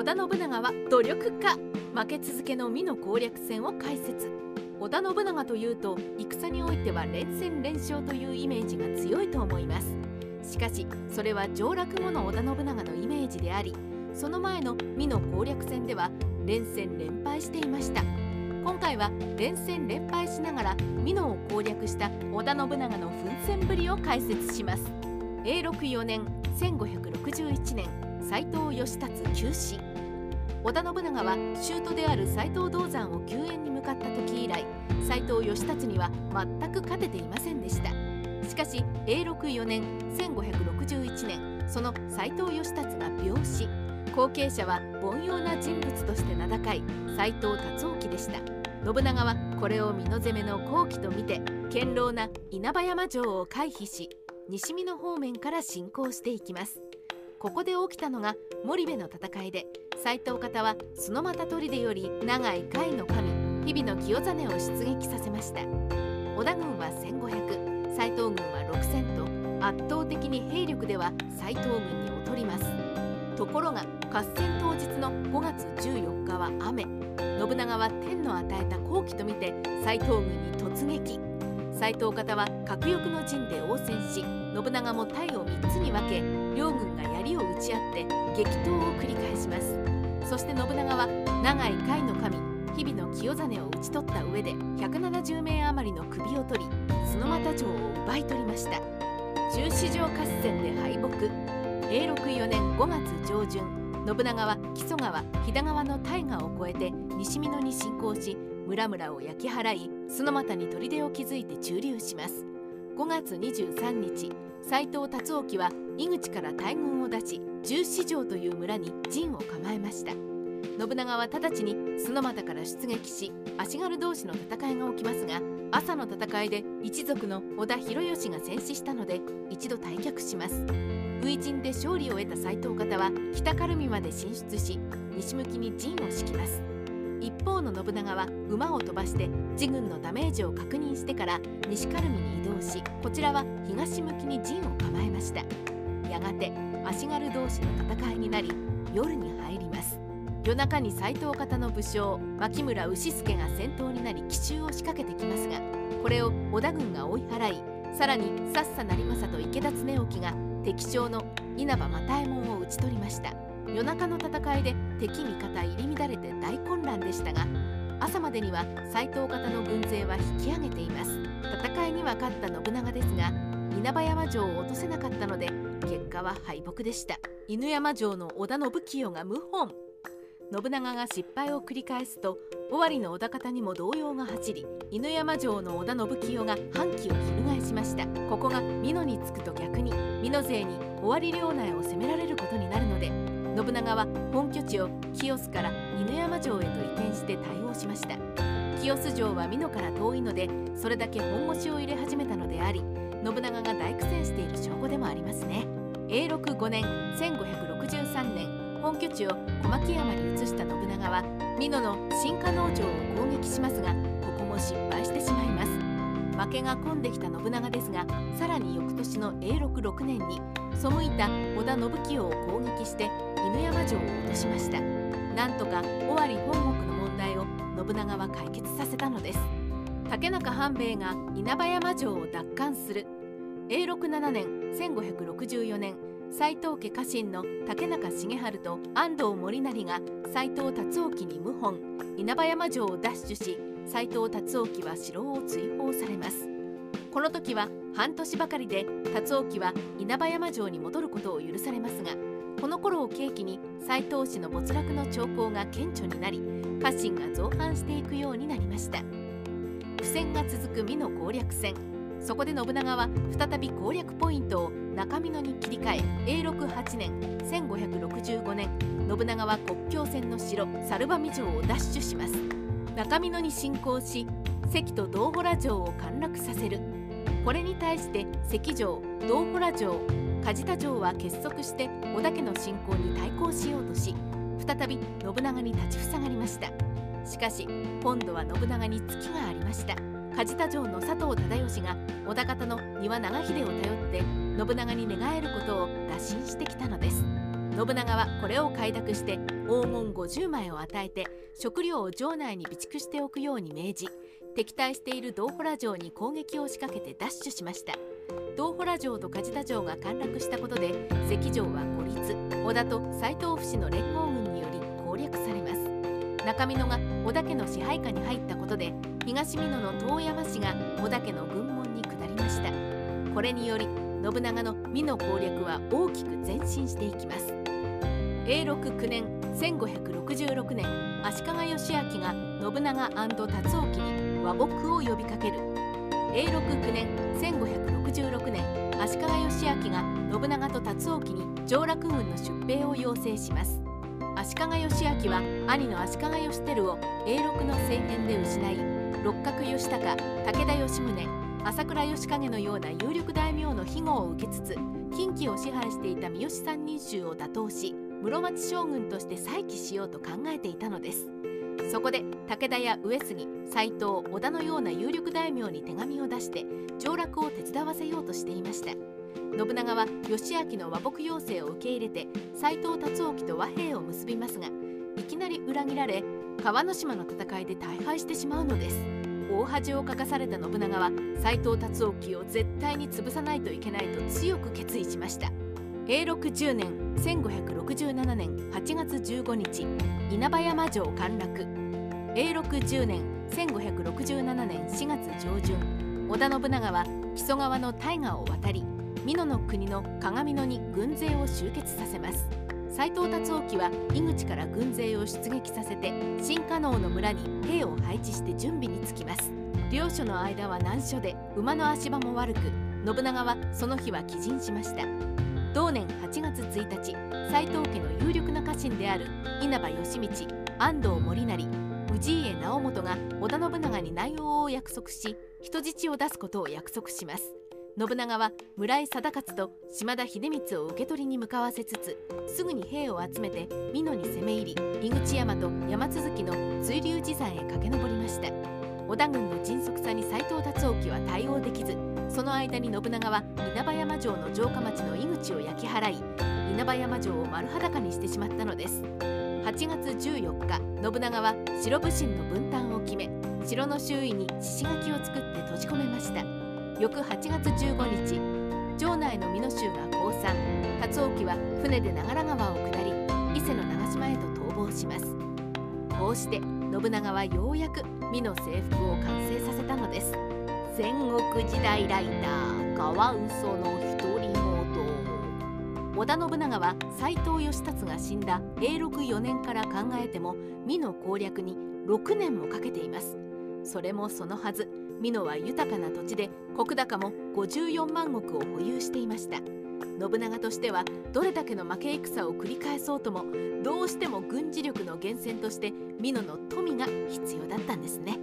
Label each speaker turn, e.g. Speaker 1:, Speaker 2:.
Speaker 1: 織田信長は努力家。負け続けの美の攻略戦を解説織田信長というと戦においては連戦連勝というイメージが強いと思います。しかしそれは上洛後の織田信長のイメージでありその前の美の攻略戦では連戦連敗していました。今回は連戦連敗しながら美濃を攻略した織田信長の奮戦ぶりを解説します。永禄4年1561年斎藤義達急死。織田信長は舅である斎藤道山を救援に向かった時以来斎藤義達には全く勝てていませんでした。しかし永禄4年1561年その斎藤義達が病死。後継者は凡庸な人物として名高い斎藤達興でした。信長はこれを美濃攻めの後期と見て堅牢な稲葉山城を回避し西見の方面から進行していきます。ここで起きたのが森部の戦いで斎藤方は角又砦より長い甲斐の神日々の清実を出撃させました。織田軍は1500斎藤軍は6000と圧倒的に兵力では斎藤軍に劣ります。ところが合戦当日の5月14日は雨。信長は天の与えた好機と見て斎藤軍に突撃。斎藤方は核翼の陣で応戦し信長も隊を3つに分け両軍が槍を撃ち合って激闘を繰り返します。そして信長は長い甲斐の神日々の清実を討ち取った上で170名余りの首を取り角又城を奪い取りました。中四条合戦で敗北。永禄4年5月上旬信長は木曽川飛騨川の大河を越えて西美濃に侵攻し村々を焼き払い角俣に砦を築いて駐留します。5月23日斎藤達興は井口から大軍を出し十四条という村に陣を構えました。信長は直ちに角俣から出撃し足軽同士の戦いが起きますが朝の戦いで一族の織田広義が戦死したので一度退却します。初陣で勝利を得た斎藤方は北軽見まで進出し西向きに陣を敷きます。一方の信長は馬を飛ばして自軍のダメージを確認してから西軽見に移動しこちらは東向きに陣を構えました。やがて足軽同士の戦いになり夜に入ります。夜中に斎藤方の武将牧村牛助が先頭になり奇襲を仕掛けてきますがこれを織田軍が追い払いさらにさっさ成政と池田恒興が敵将の稲葉又右衛門を討ち取りました。夜中の戦いで敵味方入り乱れて大混乱でしたが朝までには斎藤方の軍勢は引き上げています。戦いには勝った信長ですが稲葉山城を落とせなかったので結果は敗北でした。犬山城の織田信清が謀反。信長が失敗を繰り返すと尾張の織田方にも動揺が走り犬山城の織田信清が反旗を翻しました。ここが美濃につくと逆に美濃勢に尾張領内を攻められることになるので信長は本拠地を清須から犬山城へと移転して対応しました。清須城は美濃から遠いのでそれだけ本腰を入れ始めたのであり信長が大苦戦している証拠でもありますね。永禄5年1563年本拠地を小牧山に移した信長は美濃の新加農城を攻撃しますがここも失敗してしまいます。負けが込んできた信長ですがさらに翌年の永禄6年に背いた織田信清を攻撃して犬山城を落としました。なんとか尾張本国の問題を信長は解決させたのです。竹中半兵衛が稲葉山城を奪還する。永禄7年1564年斎藤家家臣の竹中重治と安藤森成が斎藤達興に謀反。稲葉山城を奪取し斎藤達興は城を追放されます。この時は半年ばかりで達興は稲葉山城に戻ることを許されますがこの頃を契機に斎藤氏の没落の兆候が顕著になり家臣が造反していくようになりました。苦戦が続く美濃攻略戦。そこで信長は再び攻略ポイントを中美濃に切り替え永禄8年1565年信長は国境線の城猿場城を奪取します。中美濃に侵攻し関と道洞城を陥落させる。これに対して関城道洞城梶田城は結束して織田家の侵攻に対抗しようとし再び信長に立ちふさがりました。しかし今度は信長に月がありました。梶田城の佐藤忠義が織田方の丹羽長秀を頼って信長に寝返ることを打診してきた。信長はこれを快諾して黄金50枚を与えて食料を城内に備蓄しておくように命じ敵対している道ホラ城に攻撃を仕掛けて奪取しました。道ホラ城と梶田城が陥落したことで関城は孤立。織田と斎藤府氏の連合軍により攻略されます。中美濃が織田家の支配下に入ったことで東美濃の遠山氏が織田家の軍門に下りました。これにより信長の美濃攻略は大きく前進していきます。永禄9年1566年足利義昭が信長達興に和睦を呼びかける。永禄9年1566年足利義昭が信長と達興に上洛軍の出兵を要請します。足利義昭は兄の足利義輝を永禄の政変で失い六角義高武田義宗朝倉義景のような有力大名の庇護を受けつつ近畿を支配していた三好三人衆を打倒し室町将軍として再起しようと考えていたのです。そこで武田や上杉斎藤織田のような有力大名に手紙を出して上洛を手伝わせようとしていました。信長は義明の和睦要請を受け入れて斎藤達興と和平を結びますがいきなり裏切られ川之島の戦いで大敗してしまうのです。大恥をかかされた信長は斎藤達興を絶対に潰さないといけないと強く決意しました。永禄10年1567年8月15日稲葉山城陥落。永禄10年1567年4月上旬織田信長は木曽川の大河を渡り美濃の国の鏡野に軍勢を集結させます。斎藤達興は井口から軍勢を出撃させて新加納の村に兵を配置して準備につきます。両所の間は難所で馬の足場も悪く信長はその日は帰陣しました。同年8月1日斎藤家の有力な家臣である稲葉義道安藤森成氏家直元が織田信長に内容を約束し人質を出すことを約束します。信長は村井貞勝と島田秀光を受け取りに向かわせつつすぐに兵を集めて美濃に攻め入り井口山と山続きの追流寺山へ駆け上りました。織田軍の迅速さに斎藤達興は対応できずその間に信長は稲葉山城の城下町の井口を焼き払い稲葉山城を丸裸にしてしまったのです。8月14日信長は白武神の分担を決め城の周囲に獅子垣を作って閉じ込めました。翌8月15日城内の美濃州が降参。達興は船で長良川を下り伊勢の長島へと逃亡します。こうして信長はようやく美濃征服を完成させたのです。戦国時代ライターカワウソの独り言。織田信長は斎藤義達が死んだ永禄4年から考えても美濃攻略に6年もかけています。それもそのはず美濃は豊かな土地で石高も54万石を保有していました。信長としてはどれだけの負け戦を繰り返そうともどうしても軍事力の源泉として美濃の富が必要だったんですね。